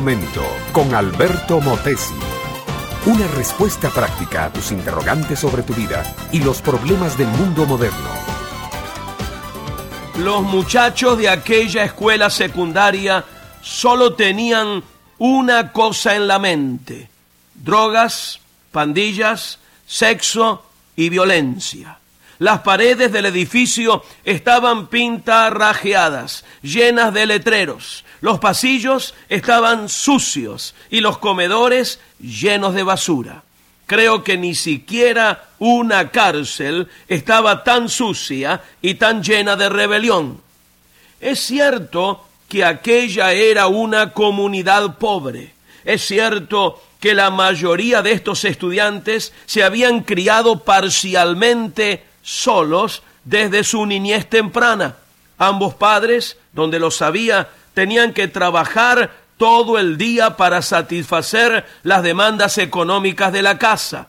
momento con Alberto Motesi. Una respuesta práctica a tus interrogantes sobre tu vida y los problemas del mundo moderno. Los muchachos de aquella escuela secundaria solo tenían una cosa en la mente. Drogas, pandillas, sexo y violencia. Las paredes del edificio estaban pintarrajeadas, llenas de letreros. Los pasillos estaban sucios y los comedores llenos de basura. Creo que ni siquiera una cárcel estaba tan sucia y tan llena de rebelión. Es cierto que aquella era una comunidad pobre. Es cierto que la mayoría de estos estudiantes se habían criado parcialmente solos desde su niñez temprana. Ambos padres, donde lo sabía, tenían que trabajar todo el día para satisfacer las demandas económicas de la casa.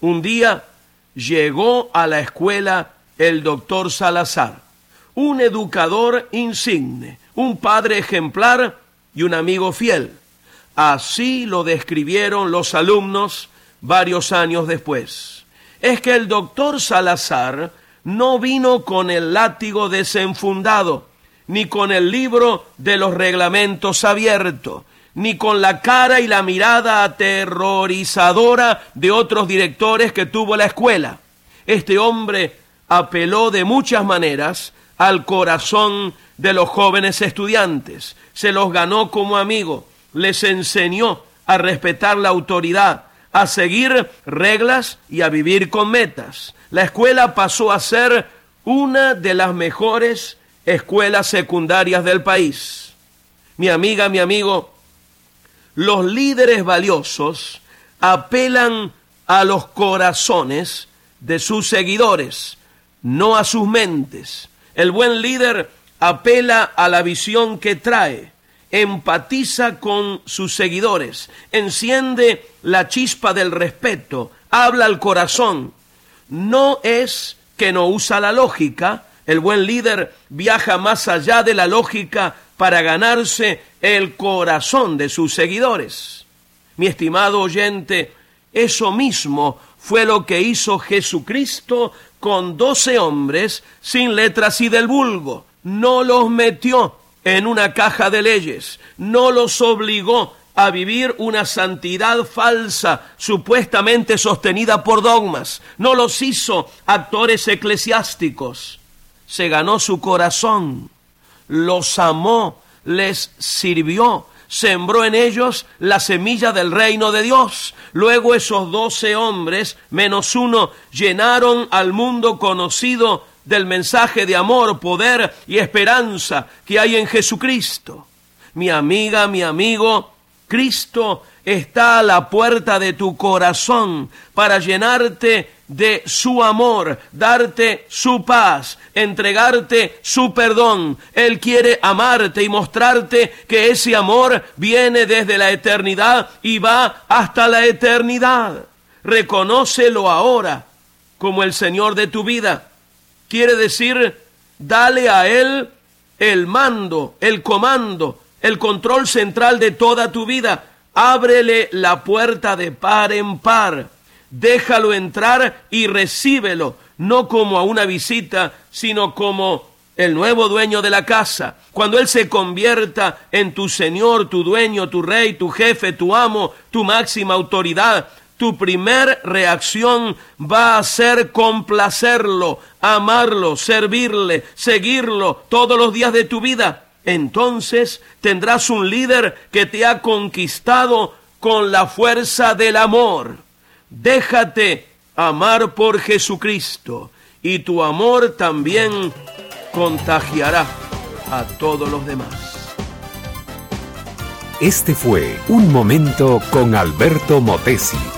Un día llegó a la escuela el doctor Salazar, un educador insigne, un padre ejemplar y un amigo fiel. Así lo describieron los alumnos varios años después es que el doctor Salazar no vino con el látigo desenfundado, ni con el libro de los reglamentos abierto, ni con la cara y la mirada aterrorizadora de otros directores que tuvo la escuela. Este hombre apeló de muchas maneras al corazón de los jóvenes estudiantes, se los ganó como amigo, les enseñó a respetar la autoridad, a seguir reglas y a vivir con metas. La escuela pasó a ser una de las mejores escuelas secundarias del país. Mi amiga, mi amigo, los líderes valiosos apelan a los corazones de sus seguidores, no a sus mentes. El buen líder apela a la visión que trae empatiza con sus seguidores, enciende la chispa del respeto, habla al corazón. No es que no usa la lógica, el buen líder viaja más allá de la lógica para ganarse el corazón de sus seguidores. Mi estimado oyente, eso mismo fue lo que hizo Jesucristo con doce hombres sin letras y del vulgo. No los metió en una caja de leyes, no los obligó a vivir una santidad falsa, supuestamente sostenida por dogmas, no los hizo actores eclesiásticos, se ganó su corazón, los amó, les sirvió, sembró en ellos la semilla del reino de Dios. Luego esos doce hombres, menos uno, llenaron al mundo conocido del mensaje de amor, poder y esperanza que hay en Jesucristo. Mi amiga, mi amigo, Cristo está a la puerta de tu corazón para llenarte de su amor, darte su paz, entregarte su perdón. Él quiere amarte y mostrarte que ese amor viene desde la eternidad y va hasta la eternidad. Reconócelo ahora como el Señor de tu vida quiere decir dale a Él el mando, el comando, el control central de toda tu vida. Ábrele la puerta de par en par. Déjalo entrar y recíbelo, no como a una visita, sino como el nuevo dueño de la casa. Cuando Él se convierta en tu Señor, tu dueño, tu rey, tu jefe, tu amo, tu máxima autoridad, tu primer reacción va a ser complacerlo, amarlo, servirle, seguirlo todos los días de tu vida. Entonces tendrás un líder que te ha conquistado con la fuerza del amor. Déjate amar por Jesucristo y tu amor también contagiará a todos los demás. Este fue Un Momento con Alberto Motesi.